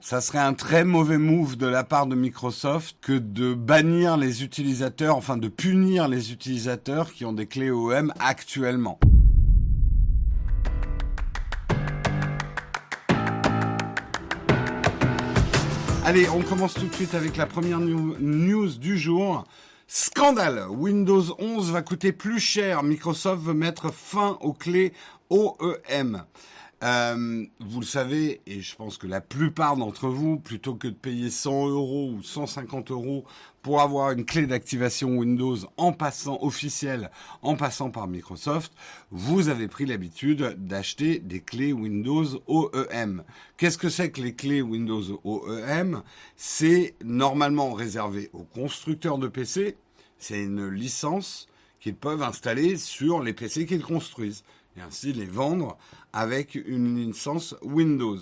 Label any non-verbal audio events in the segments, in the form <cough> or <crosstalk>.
Ça serait un très mauvais move de la part de Microsoft que de bannir les utilisateurs, enfin de punir les utilisateurs qui ont des clés OEM actuellement. Allez, on commence tout de suite avec la première news du jour. Scandale Windows 11 va coûter plus cher. Microsoft veut mettre fin aux clés OEM. Euh, vous le savez, et je pense que la plupart d'entre vous, plutôt que de payer 100 euros ou 150 euros pour avoir une clé d'activation Windows en passant officielle, en passant par Microsoft, vous avez pris l'habitude d'acheter des clés Windows OEM. Qu'est-ce que c'est que les clés Windows OEM C'est normalement réservé aux constructeurs de PC. C'est une licence qu'ils peuvent installer sur les PC qu'ils construisent ainsi les vendre avec une licence Windows.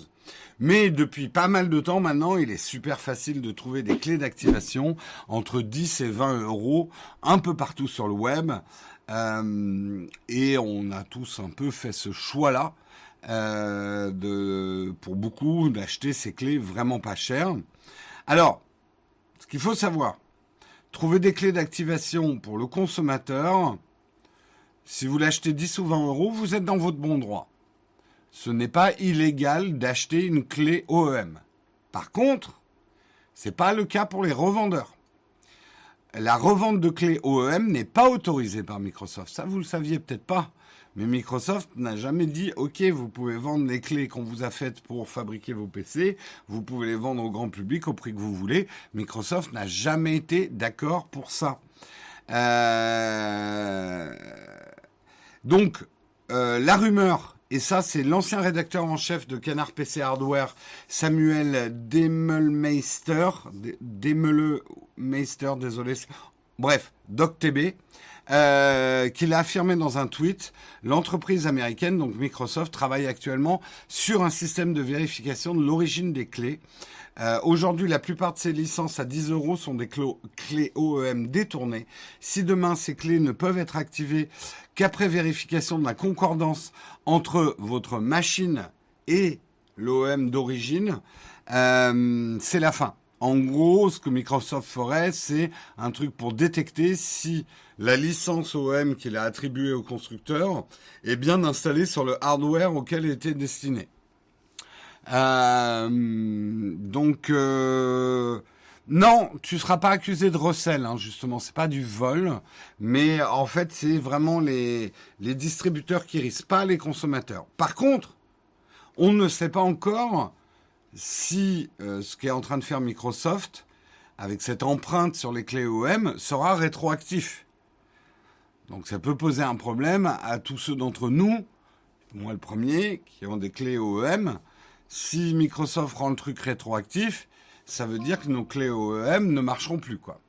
Mais depuis pas mal de temps maintenant, il est super facile de trouver des clés d'activation entre 10 et 20 euros un peu partout sur le web. Euh, et on a tous un peu fait ce choix-là euh, de, pour beaucoup d'acheter ces clés vraiment pas chères. Alors, ce qu'il faut savoir, trouver des clés d'activation pour le consommateur, si vous l'achetez 10 ou 20 euros, vous êtes dans votre bon droit. Ce n'est pas illégal d'acheter une clé OEM. Par contre, ce n'est pas le cas pour les revendeurs. La revente de clés OEM n'est pas autorisée par Microsoft. Ça, vous le saviez peut-être pas. Mais Microsoft n'a jamais dit, OK, vous pouvez vendre les clés qu'on vous a faites pour fabriquer vos PC, vous pouvez les vendre au grand public au prix que vous voulez. Microsoft n'a jamais été d'accord pour ça. Euh... Donc, euh, la rumeur, et ça c'est l'ancien rédacteur en chef de Canard PC Hardware, Samuel Demelmeister, Demelmeister, désolé, bref, DocTB, euh, qu'il a affirmé dans un tweet, l'entreprise américaine, donc Microsoft, travaille actuellement sur un système de vérification de l'origine des clés. Euh, aujourd'hui, la plupart de ces licences à 10 euros sont des clés OEM détournées. Si demain ces clés ne peuvent être activées qu'après vérification de la concordance entre votre machine et l'OEM d'origine, euh, c'est la fin. En gros, ce que Microsoft ferait, c'est un truc pour détecter si la licence OEM qu'il a attribuée au constructeur est bien installée sur le hardware auquel elle était destinée. Euh, donc euh, non, tu seras pas accusé de recel, hein, justement. C'est pas du vol, mais en fait, c'est vraiment les distributeurs qui risquent, pas les consommateurs. Par contre, on ne sait pas encore si euh, ce qu'est en train de faire Microsoft avec cette empreinte sur les clés OEM sera rétroactif. Donc ça peut poser un problème à tous ceux d'entre nous, moi le premier, qui ont des clés OEM, si Microsoft rend le truc rétroactif, ça veut dire que nos clés OEM ne marcheront plus, quoi.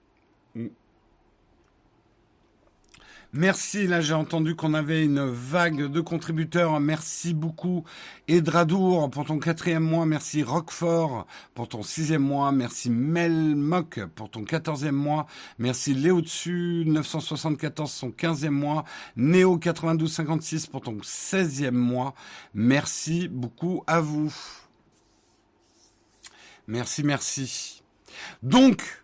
Merci, là j'ai entendu qu'on avait une vague de contributeurs. Merci beaucoup Edradour pour ton quatrième mois. Merci Roquefort pour ton sixième mois. Merci Melmoc pour ton quatorzième mois. Merci Léo Dessus 974 son quinzième mois. Néo 9256 pour ton seizième mois. Merci beaucoup à vous. Merci, merci. Donc,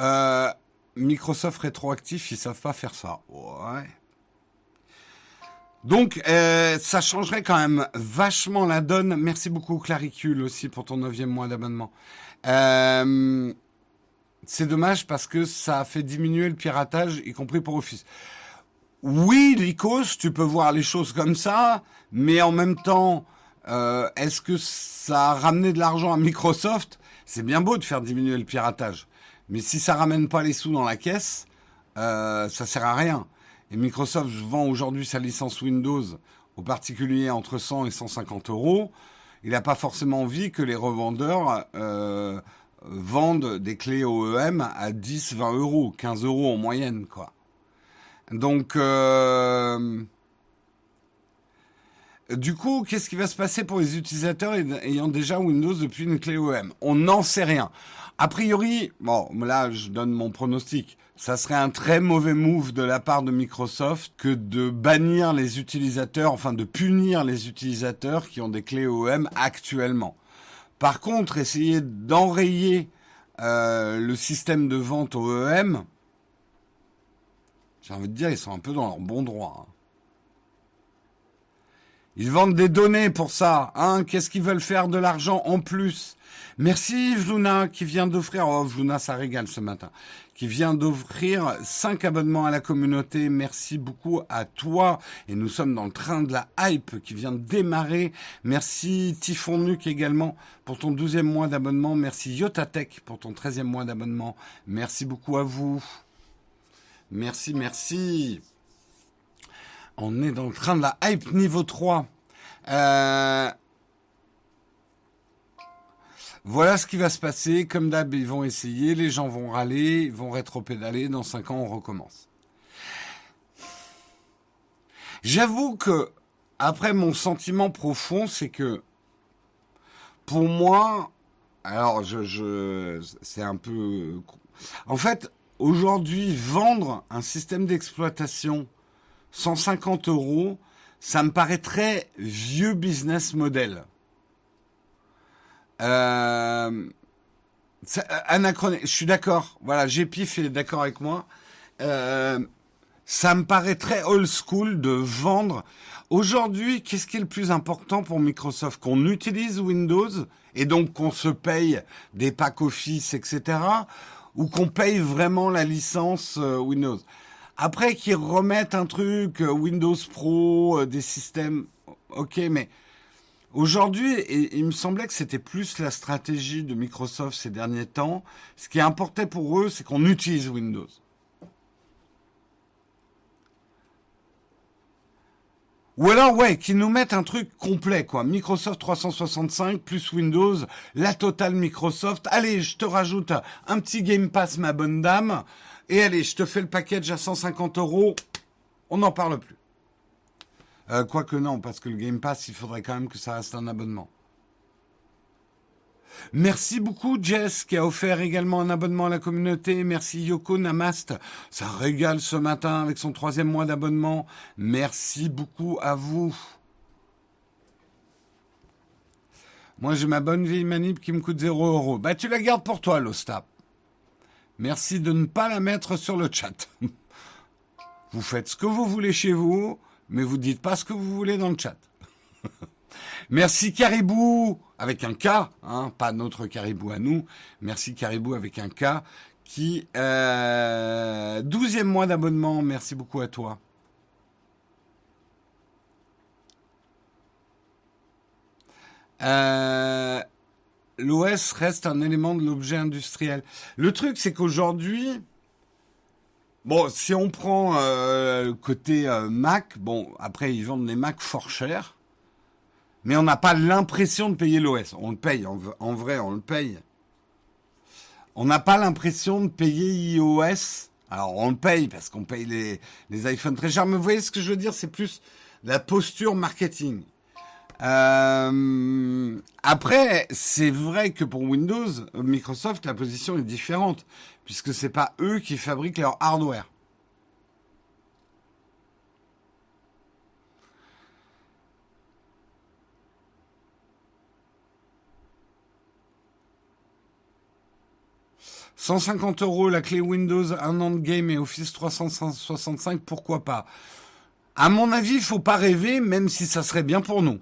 euh, Microsoft rétroactif, ils savent pas faire ça. Ouais. Donc, euh, ça changerait quand même vachement la donne. Merci beaucoup Claricule aussi pour ton neuvième mois d'abonnement. Euh, c'est dommage parce que ça a fait diminuer le piratage, y compris pour Office. Oui, Lycos, tu peux voir les choses comme ça, mais en même temps, euh, est-ce que ça a ramené de l'argent à Microsoft? C'est bien beau de faire diminuer le piratage. Mais si ça ramène pas les sous dans la caisse, euh, ça sert à rien. Et Microsoft vend aujourd'hui sa licence Windows aux particuliers entre 100 et 150 euros. Il n'a pas forcément envie que les revendeurs euh, vendent des clés OEM à 10, 20 euros, 15 euros en moyenne, quoi. Donc, euh, du coup, qu'est-ce qui va se passer pour les utilisateurs ayant déjà Windows depuis une clé OEM On n'en sait rien. A priori, bon, là, je donne mon pronostic. Ça serait un très mauvais move de la part de Microsoft que de bannir les utilisateurs, enfin de punir les utilisateurs qui ont des clés OEM actuellement. Par contre, essayer d'enrayer euh, le système de vente au EM, j'ai envie de dire, ils sont un peu dans leur bon droit. Hein. Ils vendent des données pour ça. Hein Qu'est-ce qu'ils veulent faire de l'argent en plus? Merci Vluna qui vient d'offrir, oh Vluna ça régale ce matin, qui vient d'offrir 5 abonnements à la communauté. Merci beaucoup à toi. Et nous sommes dans le train de la hype qui vient de démarrer. Merci Typhon Nuke également pour ton 12e mois d'abonnement. Merci Yotatech pour ton 13e mois d'abonnement. Merci beaucoup à vous. Merci, merci. On est dans le train de la hype niveau 3. Euh, voilà ce qui va se passer. Comme d'hab, ils vont essayer, les gens vont râler, ils vont rétro-pédaler. Dans 5 ans, on recommence. J'avoue que, après, mon sentiment profond, c'est que, pour moi, alors, je, je c'est un peu. En fait, aujourd'hui, vendre un système d'exploitation 150 euros, ça me paraît très vieux business model. Euh, anachronique. Je suis d'accord. Voilà, Gpif est d'accord avec moi. Euh, ça me paraît très old school de vendre. Aujourd'hui, qu'est-ce qui est le plus important pour Microsoft? Qu'on utilise Windows et donc qu'on se paye des packs Office, etc. Ou qu'on paye vraiment la licence euh, Windows? Après qu'ils remettent un truc euh, Windows Pro, euh, des systèmes, ok, mais Aujourd'hui, il me semblait que c'était plus la stratégie de Microsoft ces derniers temps. Ce qui importait pour eux, c'est qu'on utilise Windows. Ou alors, ouais, qu'ils nous mettent un truc complet, quoi. Microsoft 365 plus Windows, la totale Microsoft. Allez, je te rajoute un petit Game Pass, ma bonne dame. Et allez, je te fais le package à 150 euros. On n'en parle plus. Euh, quoique non, parce que le Game Pass, il faudrait quand même que ça reste un abonnement. Merci beaucoup Jess qui a offert également un abonnement à la communauté. Merci Yoko Namast. Ça régale ce matin avec son troisième mois d'abonnement. Merci beaucoup à vous. Moi j'ai ma bonne vieille manip qui me coûte 0 euros. Bah tu la gardes pour toi l'Ostap. Merci de ne pas la mettre sur le chat. <laughs> Vous faites ce que vous voulez chez vous mais vous dites pas ce que vous voulez dans le chat. <laughs> Merci Caribou avec un K, hein, pas notre Caribou à nous. Merci Caribou avec un K qui euh, 12e mois d'abonnement. Merci beaucoup à toi. Euh, L'OS reste un élément de l'objet industriel. Le truc, c'est qu'aujourd'hui, Bon, si on prend euh, côté euh, Mac, bon, après ils vendent les Mac fort cher, mais on n'a pas l'impression de payer l'OS. On le paye, en, vrai, on le paye. On n'a pas l'impression de payer iOS. Alors on le paye parce qu'on paye les, les iPhones très chers, mais vous voyez ce que je veux dire, c'est plus la posture marketing. Euh, après, c'est vrai que pour Windows, Microsoft, la position est différente puisque c'est pas eux qui fabriquent leur hardware. « 150 euros la clé Windows, un an de game et Office 365, pourquoi pas? À mon avis, il faut pas rêver, même si ça serait bien pour nous.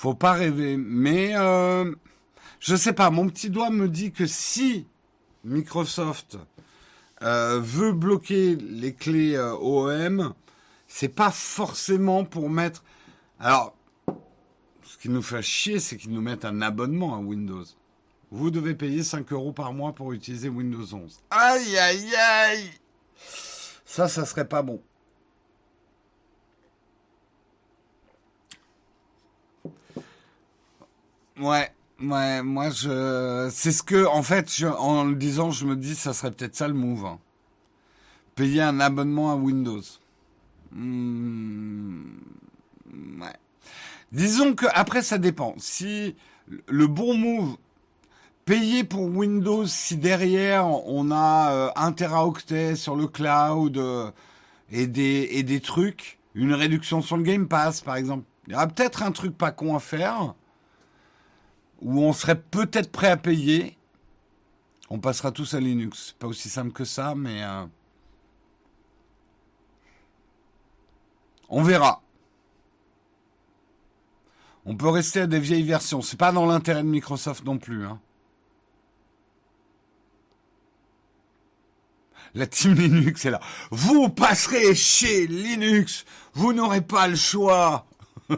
Faut pas rêver. Mais euh, je sais pas. Mon petit doigt me dit que si Microsoft euh, veut bloquer les clés euh, OEM, c'est pas forcément pour mettre. Alors, ce qui nous fait chier, c'est qu'ils nous mettent un abonnement à Windows. Vous devez payer 5 euros par mois pour utiliser Windows 11. Aïe, aïe, aïe Ça, ça serait pas bon. Ouais, ouais, moi je, c'est ce que, en fait, en le disant, je me dis, ça serait peut-être ça le move. Hein. Payer un abonnement à Windows. Hmm, ouais. Disons que après ça dépend. Si le bon move, payer pour Windows, si derrière on a euh, un teraoctet sur le cloud euh, et des et des trucs, Une réduction sur le Game Pass, par exemple. Il y aura peut-être un truc pas con à faire, où on serait peut-être prêt à payer. On passera tous à Linux. Pas aussi simple que ça, mais euh, on verra. On peut rester à des vieilles versions. C'est pas dans l'intérêt de Microsoft non plus. Hein. La team Linux est là. Vous passerez chez Linux. Vous n'aurez pas le choix. <laughs>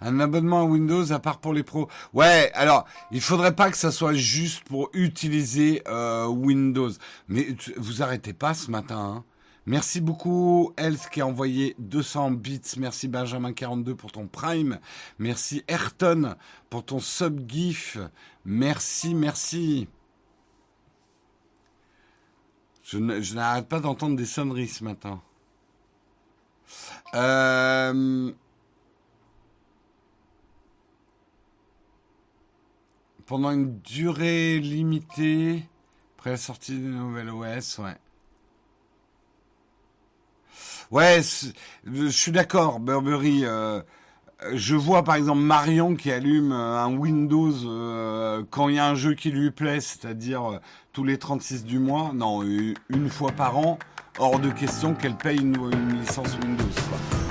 Un abonnement à Windows à part pour les pros. Ouais, alors il faudrait pas que ça soit juste pour utiliser euh, Windows. Mais vous arrêtez pas ce matin. Hein. Merci beaucoup Health qui a envoyé 200 bits. Merci Benjamin42 pour ton Prime. Merci Ayrton pour ton sub gif. Merci, merci. Je n'arrête pas d'entendre des sonneries ce matin. Euh, pendant une durée limitée, après la sortie de nouvelle OS, ouais. Ouais, je suis d'accord, Burberry. Euh, je vois par exemple Marion qui allume euh, un Windows euh, quand il y a un jeu qui lui plaît, c'est-à-dire tous les 36 du mois. Non, une fois par an, hors de question qu'elle paye une, licence Windows.